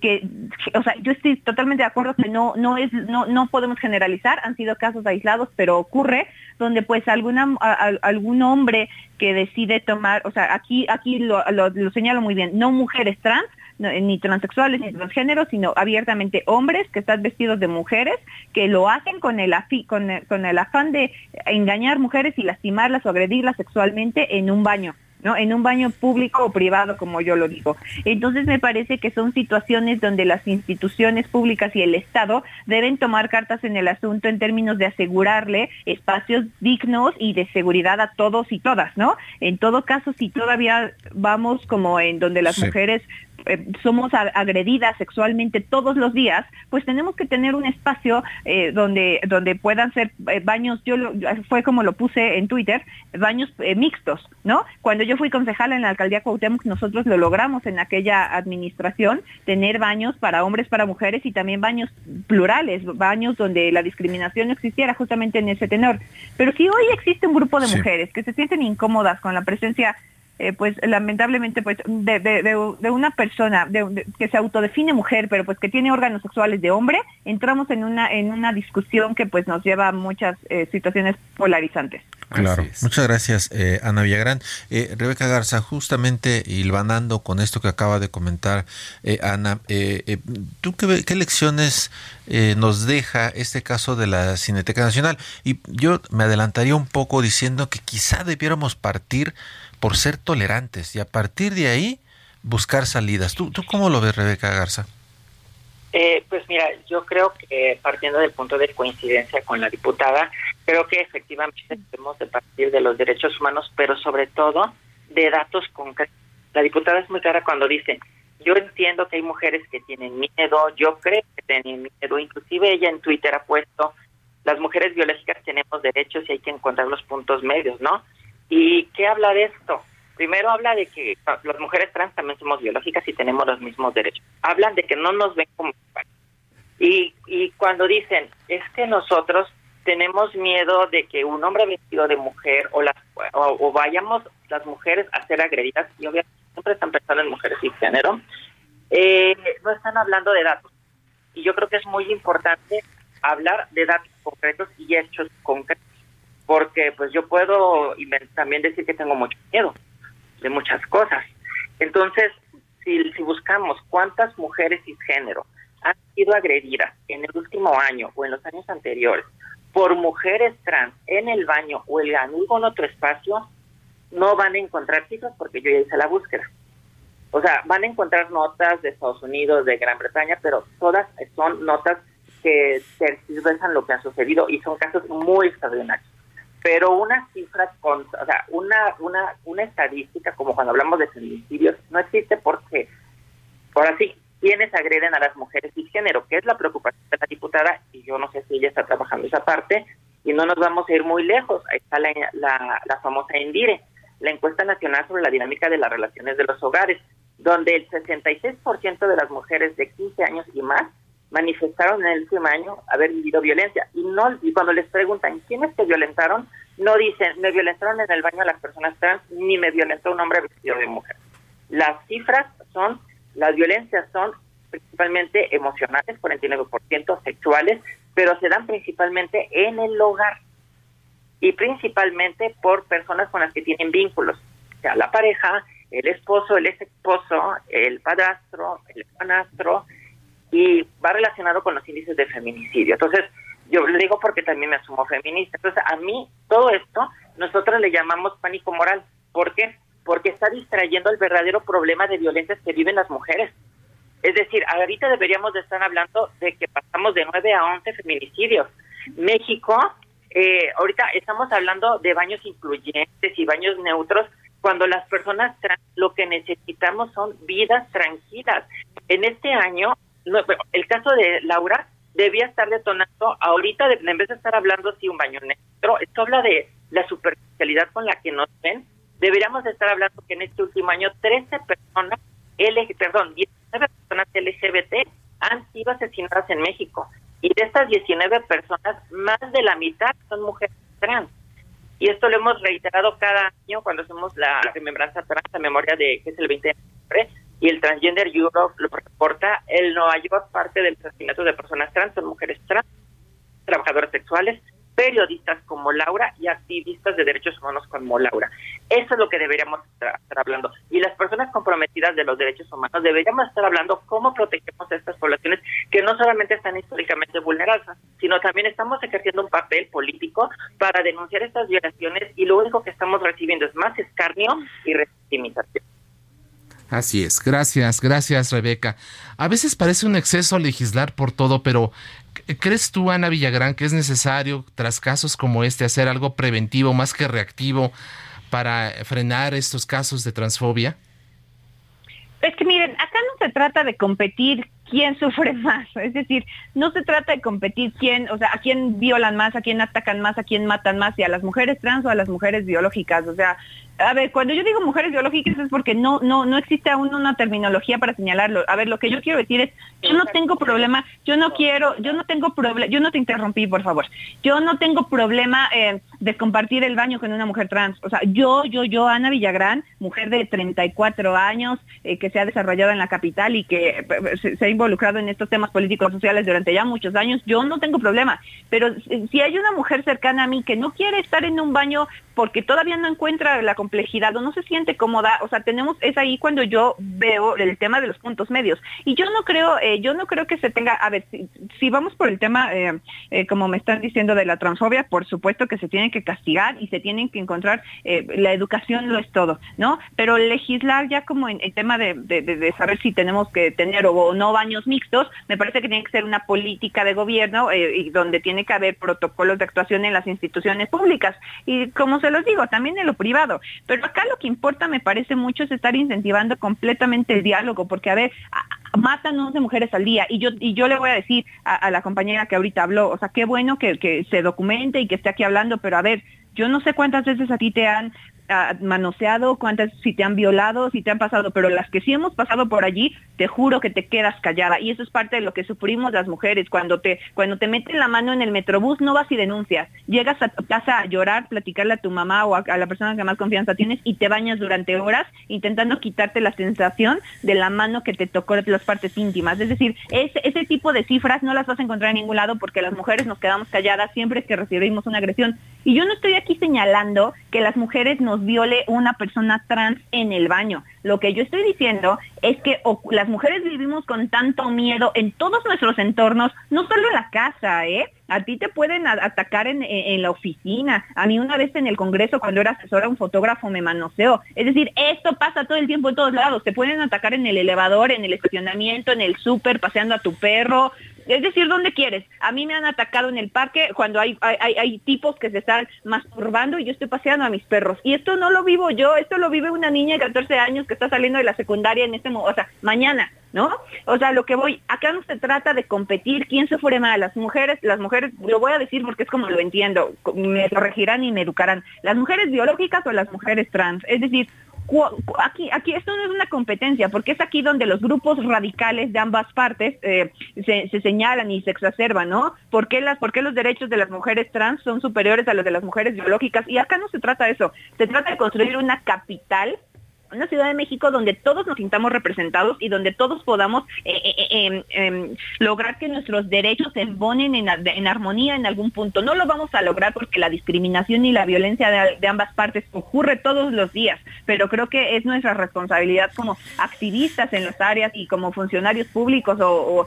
que, o sea, yo estoy totalmente de acuerdo que no, no es, no, no podemos generalizar, han sido casos aislados, pero ocurre donde pues alguna, algún hombre que decide tomar, o sea, aquí, aquí lo, lo, señalo muy bien, no mujeres trans, ni transexuales ni transgéneros, sino abiertamente hombres que están vestidos de mujeres, que lo hacen con el, con con el afán de engañar mujeres y lastimarlas o agredirlas sexualmente en un baño. ¿No? En un baño público o privado, como yo lo digo. Entonces me parece que son situaciones donde las instituciones públicas y el Estado deben tomar cartas en el asunto en términos de asegurarle espacios dignos y de seguridad a todos y todas, ¿no? En todo caso, si todavía vamos como en donde las mujeres eh, somos agredidas sexualmente todos los días, pues tenemos que tener un espacio eh, donde, donde puedan ser eh, baños, yo fue como lo puse en Twitter, baños mixtos, ¿no? Cuando yo fui concejala en la alcaldía Cuauhtémoc, nosotros lo logramos en aquella administración, tener baños para hombres, para mujeres y también baños plurales, baños donde la discriminación no existiera justamente en ese tenor. Pero si hoy existe un grupo de mujeres que se sienten incómodas con la presencia eh, pues lamentablemente pues de, de, de, una persona que se autodefine mujer pero pues que tiene órganos sexuales de hombre entramos en una en una discusión que pues nos lleva a muchas eh, situaciones polarizantes Claro, muchas gracias eh, Ana Villagrán. Rebeca Garza, justamente hilvanando con esto que acaba de comentar Ana, ¿tú qué, qué lecciones nos deja este caso de la Cineteca Nacional? Y yo me adelantaría un poco diciendo que quizá debiéramos partir por ser tolerantes y a partir de ahí buscar salidas. ¿Tú, tú cómo lo ves, Rebeca Garza? Eh, pues mira, yo creo que partiendo del punto de coincidencia con la diputada, creo que efectivamente debemos de partir de los derechos humanos, pero sobre todo de datos concretos. La diputada es muy clara cuando dice, yo entiendo que hay mujeres que tienen miedo, yo creo que tienen miedo, inclusive ella en Twitter ha puesto, las mujeres biológicas tenemos derechos y hay que encontrar los puntos medios, ¿no? ¿Y qué habla de esto? Primero habla de que las mujeres trans también somos biológicas y tenemos los mismos derechos. Hablan de que no nos ven como iguales. Y, y cuando dicen, es que nosotros tenemos miedo de que un hombre vestido de mujer o, las, o, vayamos las mujeres a ser agredidas, y obviamente siempre están pensando en mujeres y género, eh, no están hablando de datos. Y yo creo que es muy importante hablar de datos concretos y hechos concretos porque pues yo puedo también decir que tengo mucho miedo de muchas cosas. Entonces, si, buscamos cuántas mujeres cisgénero han sido agredidas en el último año o en los años anteriores por mujeres trans en el baño o en algún otro espacio, no van a encontrar cifras porque yo ya hice la búsqueda. O sea, van a encontrar notas de Estados Unidos, de Gran Bretaña, pero todas son notas que tergiversan lo que ha sucedido y son casos muy extraordinarios pero una cifra, con, o sea, una, una, una estadística como cuando hablamos de feminicidios no existe porque, por así, quienes agreden a las mujeres género, que es la preocupación de la diputada, y yo no sé si ella está trabajando esa parte, y no nos vamos a ir muy lejos. Ahí está la, la, la famosa INDIRE, la encuesta nacional sobre la dinámica de las relaciones de los hogares, donde el 66% de las mujeres de 15 años y más manifestaron en el último año haber vivido violencia. Y no y cuando les preguntan quiénes te violentaron no dicen me violentaron en el baño a las personas trans ni me violentó un hombre vestido de mujer las cifras son las violencias son principalmente emocionales 49% sexuales pero se dan principalmente en el hogar. Y principalmente por personas con las que tienen vínculos, o sea, la pareja, el esposo, el ex esposo, el padrastro, el hermanastro, y va relacionado con los índices de feminicidio. Entonces, yo le digo porque también me asumo feminista. Entonces, a mí todo esto, nosotros le llamamos pánico moral. ¿Por qué? Porque está distrayendo el verdadero problema de violencia que viven las mujeres. Es decir, ahorita deberíamos de estar hablando de que pasamos de 9 a 11 feminicidios. México, eh, ahorita estamos hablando de baños incluyentes y baños neutros, cuando las personas trans lo que necesitamos son vidas tranquilas. En este año, el caso de Laura debía estar detonando ahorita, en vez de estar hablando si un baño neutro, esto habla de la superficialidad con la que nos ven, deberíamos estar hablando que en este último año 13 personas, L, perdón, 19 personas LGBT han sido asesinadas en México. Y de estas 19 personas, más de la mitad son mujeres trans. Y esto lo hemos reiterado cada año cuando hacemos la remembranza trans, la memoria de que es el 20 de noviembre, y el Transgender Europe lo reporta, el Nueva York parte del asesinato de personas trans son mujeres trans, trabajadoras sexuales, periodistas como Laura y activistas de derechos humanos como Laura. Eso es lo que deberíamos estar, hablando. Y las personas comprometidas de los derechos humanos deberíamos estar hablando cómo protegemos a estas poblaciones que no solamente están históricamente vulneradas, sino también estamos ejerciendo un papel político para denunciar estas violaciones y lo único que estamos recibiendo es más escarnio y revictimización. Así es, gracias, gracias Rebeca. A veces parece un exceso legislar por todo, pero ¿crees tú, Ana Villagrán, que es necesario, tras casos como este, hacer algo preventivo más que reactivo para frenar estos casos de transfobia? Es que miren, acá no se trata de competir quién sufre más. Es decir, no se trata de competir quién, o sea, a quién violan más, a quién atacan más, a quién matan más, y a las mujeres trans o a las mujeres biológicas. O sea, a ver, cuando yo digo mujeres biológicas es porque no, no, no existe aún una terminología para señalarlo. A ver, lo que yo quiero decir es, yo no tengo problema, yo no quiero, yo no tengo problema, yo no te interrumpí, por favor. Yo no tengo problema eh, de compartir el baño con una mujer trans. O sea, yo, yo, yo, Ana Villagrán, mujer de 34 años, eh, que se ha desarrollado en la capital y que eh, se, ha involucrado en estos temas políticos sociales durante ya muchos años, yo no tengo problema. Pero si hay una mujer cercana a mí que no quiere estar en un baño porque todavía no encuentra la complejidad o no se siente cómoda, o sea, tenemos, es ahí cuando yo veo el tema de los puntos medios. Y yo no creo, eh, yo no creo que se tenga, a ver, si, vamos por el tema, eh, eh, como me están diciendo, de la transfobia, por supuesto que se tienen que castigar y se tienen que encontrar, la educación lo es todo, ¿no? Pero legislar ya como en el tema de, saber si tenemos que tener o, no baños mixtos, me parece que tiene que ser una política de gobierno y donde tiene que haber protocolos de actuación en las instituciones públicas. Y como los digo, también en lo privado. Pero acá lo que importa, me parece mucho, es estar incentivando completamente el diálogo, porque a ver, matan 11 mujeres al día y yo y yo le voy a decir a, la compañera que ahorita habló, o sea, qué bueno que, que se documente y que esté aquí hablando, pero a ver, yo no sé cuántas veces a ti te han manoseado, cuántas si te han violado, si te han pasado, pero las que sí hemos pasado por allí, te juro que te quedas callada. Y eso es parte de lo que sufrimos las mujeres. Cuando te, cuando te meten la mano en el metrobús, no vas y denuncias. Llegas a tu casa a llorar, platicarle a tu mamá o a, la persona que más confianza tienes y te bañas durante horas intentando quitarte la sensación de la mano que te tocó las partes íntimas. Es decir, ese, ese tipo de cifras no las vas a encontrar en ningún lado porque las mujeres nos quedamos calladas siempre que recibimos una agresión. Y yo no estoy aquí señalando que las mujeres nos viole una persona trans en el baño. Lo que yo estoy diciendo es que las mujeres vivimos con tanto miedo en todos nuestros entornos, no solo en la casa, ¿eh? A ti te pueden atacar en, la oficina. A mí una vez en el Congreso, cuando era asesora, un fotógrafo me manoseó. Es decir, esto pasa todo el tiempo en todos lados. Te pueden atacar en el elevador, en el estacionamiento, en el súper, paseando a tu perro, es decir, ¿dónde quieres? A mí me han atacado en el parque cuando hay, hay, tipos que se están masturbando y yo estoy paseando a mis perros. Y esto no lo vivo yo, esto lo vive una niña de 14 años que está saliendo de la secundaria en este momento, o sea, mañana, ¿no? O sea, lo que voy, acá no se trata de competir quién se fuere mal, las mujeres, las mujeres, lo voy a decir porque es como lo entiendo, me corregirán y me educarán, las mujeres biológicas o las mujeres trans, es decir, aquí, aquí esto no es una competencia, porque es aquí donde los grupos radicales de ambas partes eh, se, señalan y se exacerban, ¿no? ¿Por qué, las, ¿Por qué los derechos de las mujeres trans son superiores a los de las mujeres biológicas? Y acá no se trata de eso, se trata de construir una capital una Ciudad de México donde todos nos sintamos representados y donde todos podamos eh, eh, eh, em, em, lograr que nuestros derechos se embonen en, armonía en algún punto. No lo vamos a lograr porque la discriminación y la violencia de, ambas partes ocurre todos los días, pero creo que es nuestra responsabilidad como activistas en las áreas y como funcionarios públicos o,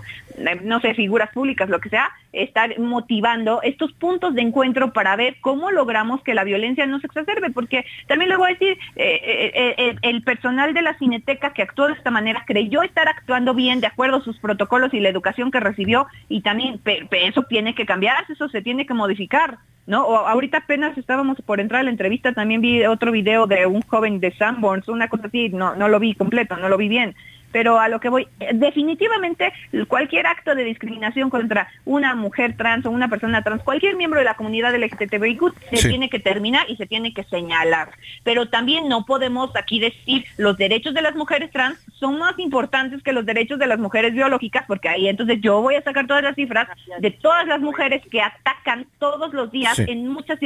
no sé, figuras públicas, lo que sea, estar motivando estos puntos de encuentro para ver cómo logramos que la violencia no se exacerbe, porque también le voy a decir, el personal de la cineteca que actuó de esta manera creyó estar actuando bien de acuerdo a sus protocolos y la educación que recibió y también eso tiene que cambiar, eso se tiene que modificar. ¿No? O ahorita apenas estábamos por entrar a la entrevista, también vi otro video de un joven de Sanborns, una cosa así, no, no lo vi completo, no lo vi bien pero a lo que voy, definitivamente cualquier acto de discriminación contra una mujer trans o una persona trans, cualquier miembro de la comunidad LGTBIQ se tiene que terminar y se tiene que señalar. Pero también no podemos aquí decir los derechos de las mujeres trans son más importantes que los derechos de las mujeres biológicas, porque ahí entonces yo voy a sacar todas las cifras de todas las mujeres que atacan todos los días en muchas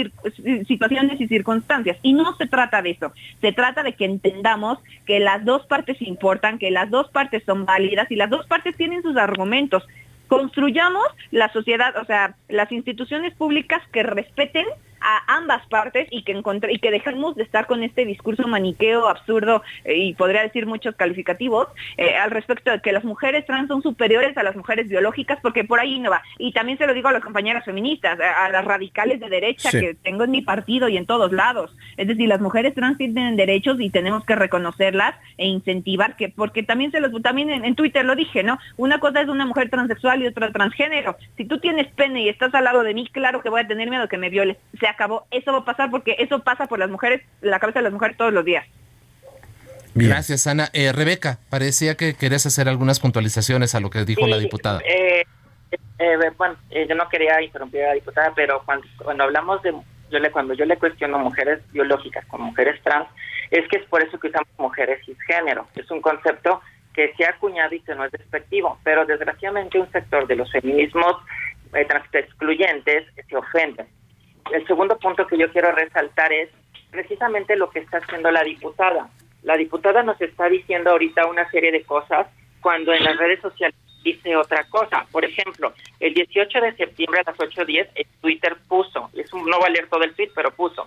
situaciones y circunstancias. Y no se trata de eso, se trata de que entendamos que las dos partes importan, que las dos partes son válidas y las dos partes tienen sus argumentos. Construyamos la sociedad, o sea, las instituciones públicas que respeten a ambas partes y que, encontré, y que dejemos de estar con este discurso maniqueo absurdo eh, y podría decir muchos calificativos eh, al respecto de que las mujeres trans son superiores a las mujeres biológicas porque por ahí no va. Y también se lo digo a las compañeras feministas, a, las radicales de derecha que tengo en mi partido y en todos lados. Es decir, las mujeres trans tienen derechos y tenemos que reconocerlas e incentivar que, porque también se los, también en, en Twitter lo dije, ¿no? Una cosa es una mujer transexual y otra transgénero. Si tú tienes pene y estás al lado de mí, claro que voy a tener miedo que me violes. Se acabó. Eso va a pasar porque eso pasa por las mujeres, la cabeza de las mujeres todos los días. Gracias, Ana. Eh, Rebeca, parecía que querías hacer algunas puntualizaciones a lo que dijo la diputada. Eh, eh, bueno, yo no quería interrumpir a la diputada, pero cuando, cuando hablamos de, yo le, cuando yo le cuestiono mujeres biológicas con mujeres trans, es que es por eso que usamos mujeres cisgénero. Es un concepto que se ha acuñado y que no es despectivo, pero desgraciadamente un sector de los feminismos trans excluyentes se ofende el segundo punto que yo quiero resaltar es precisamente lo que está haciendo la diputada. La diputada nos está diciendo ahorita una serie de cosas cuando en las redes sociales dice otra cosa. Por ejemplo, el 18 de septiembre a las 8.10 Twitter puso, es un, no va a leer todo el tweet, pero puso,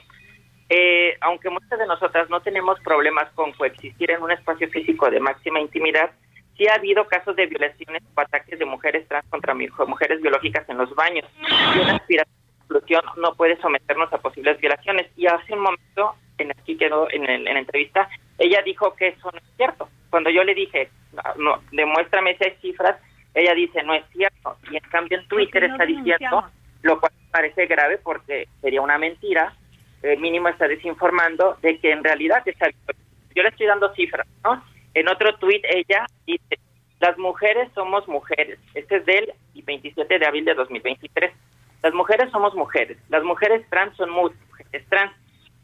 eh, aunque muchas de nosotras no tenemos problemas con coexistir en un espacio físico de máxima intimidad, sí ha habido casos de violaciones o ataques de mujeres trans contra mujeres biológicas en los baños. Y una aspiración no puede someternos a posibles violaciones. Y hace un momento, en aquí quedó en, en la entrevista, ella dijo que eso no es cierto. Cuando yo le dije, no, demuéstrame esas cifras, ella dice, no es cierto. Y en cambio en Twitter está diciendo, lo cual parece grave porque sería una mentira, el mínimo está desinformando de que en realidad está... Yo le estoy dando cifras, ¿no? En otro tweet ella dice, las mujeres somos mujeres. Este es del 27 de abril de 2023. Las mujeres somos mujeres, las mujeres trans son mujeres trans.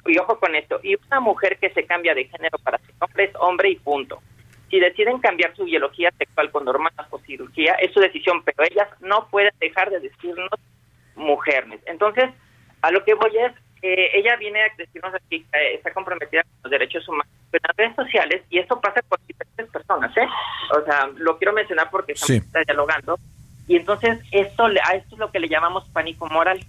Y ojo con esto, y una mujer que se cambia de género para ser hombre es hombre y punto. Si deciden cambiar su biología sexual con hormonas o cirugía, es su decisión, pero ellas no pueden dejar de decirnos mujeres. Entonces, a lo que voy es, que ella viene a decirnos aquí que está comprometida con los derechos humanos en las redes sociales, y eso pasa con diferentes personas, ¿eh? O sea, lo quiero mencionar porque estamos dialogando, y entonces esto, a esto es lo que le llamamos pánico moral.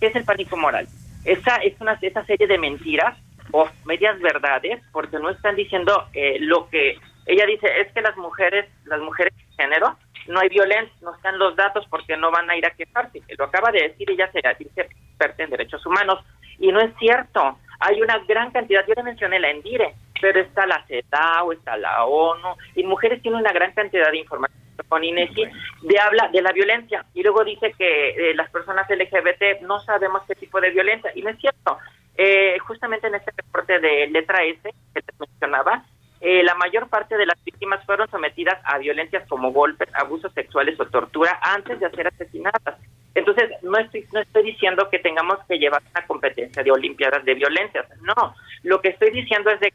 ¿Qué es el pánico moral? Esa es una esa serie de mentiras o medias verdades, porque no están diciendo eh, lo que ella dice es que las mujeres, las mujeres de género, no hay violencia, no están los datos porque no van a ir a quejarse. Lo acaba de decir ella se dice experta en derechos humanos y no es cierto. Hay una gran cantidad, yo le mencioné la ENDIRE, pero está la CEDAW, está la ONU, y mujeres tienen una gran cantidad de información con INEGI, de habla de la violencia y luego dice que eh, las personas LGBT no sabemos qué tipo de violencia y no es cierto. Eh, justamente en este reporte de letra S que te mencionaba, eh, la mayor parte de las víctimas fueron sometidas a violencias como golpes, abusos sexuales o tortura antes de ser asesinadas. Entonces, no estoy, no estoy diciendo que tengamos que llevar una competencia de olimpiadas de violencias, no. Lo que estoy diciendo es de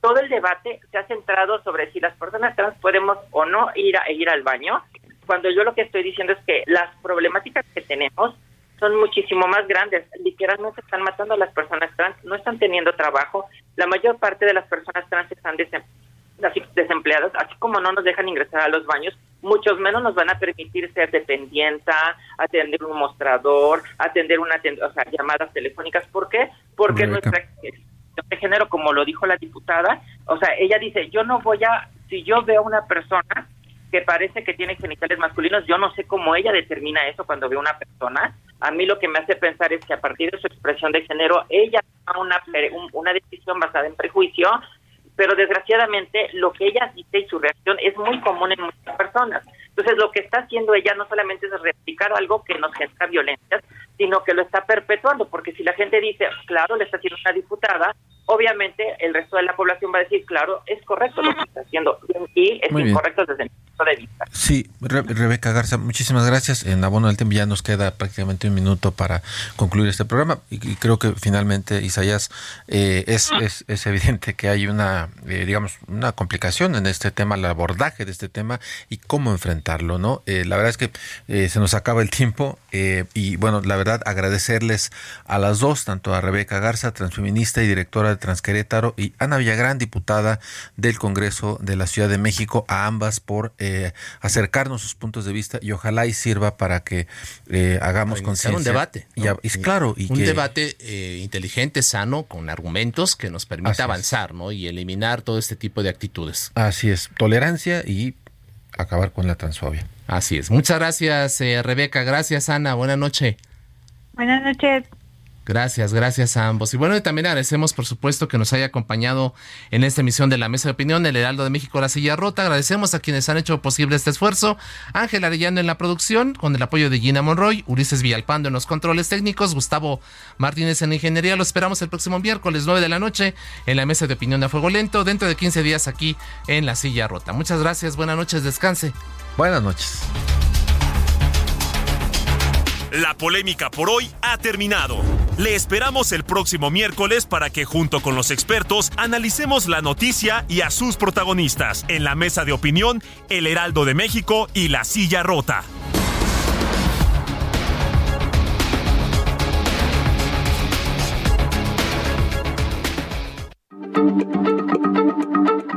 todo el debate se ha centrado sobre si las personas trans podemos o no ir a ir al baño, cuando yo lo que estoy diciendo es que las problemáticas que tenemos son muchísimo más grandes. Literalmente están matando a las personas trans, no están teniendo trabajo, la mayor parte de las personas trans están desempleadas, así como no nos dejan ingresar a los baños, muchos menos nos van a permitir ser dependienta, atender un mostrador, atender una o sea, llamadas telefónicas. ¿Por qué? Porque nuestra de género, como lo dijo la diputada, o sea, ella dice, yo no voy a, si yo veo una persona que parece que tiene genitales masculinos, yo no sé cómo ella determina eso cuando ve una persona. A mí lo que me hace pensar es que a partir de su expresión de género, ella toma una, una decisión basada en prejuicio, pero desgraciadamente lo que ella dice y su reacción es muy común en muchas personas. Entonces lo que está haciendo ella no solamente es replicar algo que nos genera violencia, sino que lo está perpetuando, porque si la gente dice, claro, le está haciendo una diputada, obviamente el resto de la población va a decir, claro, es correcto lo que está haciendo y es incorrecto desde mi punto de vista. Sí, Rebeca Garza, muchísimas gracias. En abono del tiempo ya nos queda prácticamente un minuto para concluir este programa y, creo que finalmente, Isaías, eh, es, es, es, evidente que hay una, eh, digamos, una complicación en este tema, el abordaje de este tema y cómo enfrentarlo, ¿no? Eh, la verdad es que se nos acaba el tiempo y bueno, la verdad agradecerles a las dos, tanto a Rebeca Garza, transfeminista y directora de Transquerétaro, y Ana Villagrán, diputada del Congreso de la Ciudad de México, a ambas por eh, acercarnos sus puntos de vista y ojalá y sirva para que eh, hagamos conciencia. un debate. Y, claro, y un debate eh, inteligente, sano, con argumentos que nos permita avanzar, ¿no? Y eliminar todo este tipo de actitudes. Así es, tolerancia y acabar con la transfobia. Así es. Muchas gracias, Rebeca. Gracias, Ana. Buenas noches. Buenas noches. Gracias, gracias a ambos. Y bueno, también agradecemos, por supuesto, que nos haya acompañado en esta emisión de la Mesa de Opinión, el Heraldo de México, La Silla Rota. Agradecemos a quienes han hecho posible este esfuerzo. Ángel Arellano en la producción, con el apoyo de Gina Monroy, Ulises Villalpando en los controles técnicos, Gustavo Martínez en ingeniería. Lo esperamos el próximo miércoles, 9 de la noche, en la Mesa de Opinión de Fuego Lento, dentro de 15 días aquí en La Silla Rota. Muchas gracias, buenas noches, descanse. Buenas noches. La polémica por hoy ha terminado. Le esperamos el próximo miércoles para que junto con los expertos analicemos la noticia y a sus protagonistas en la mesa de opinión El Heraldo de México y La Silla Rota.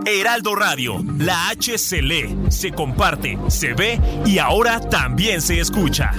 Heraldo Radio, la H se lee, se comparte, se ve y ahora también se escucha.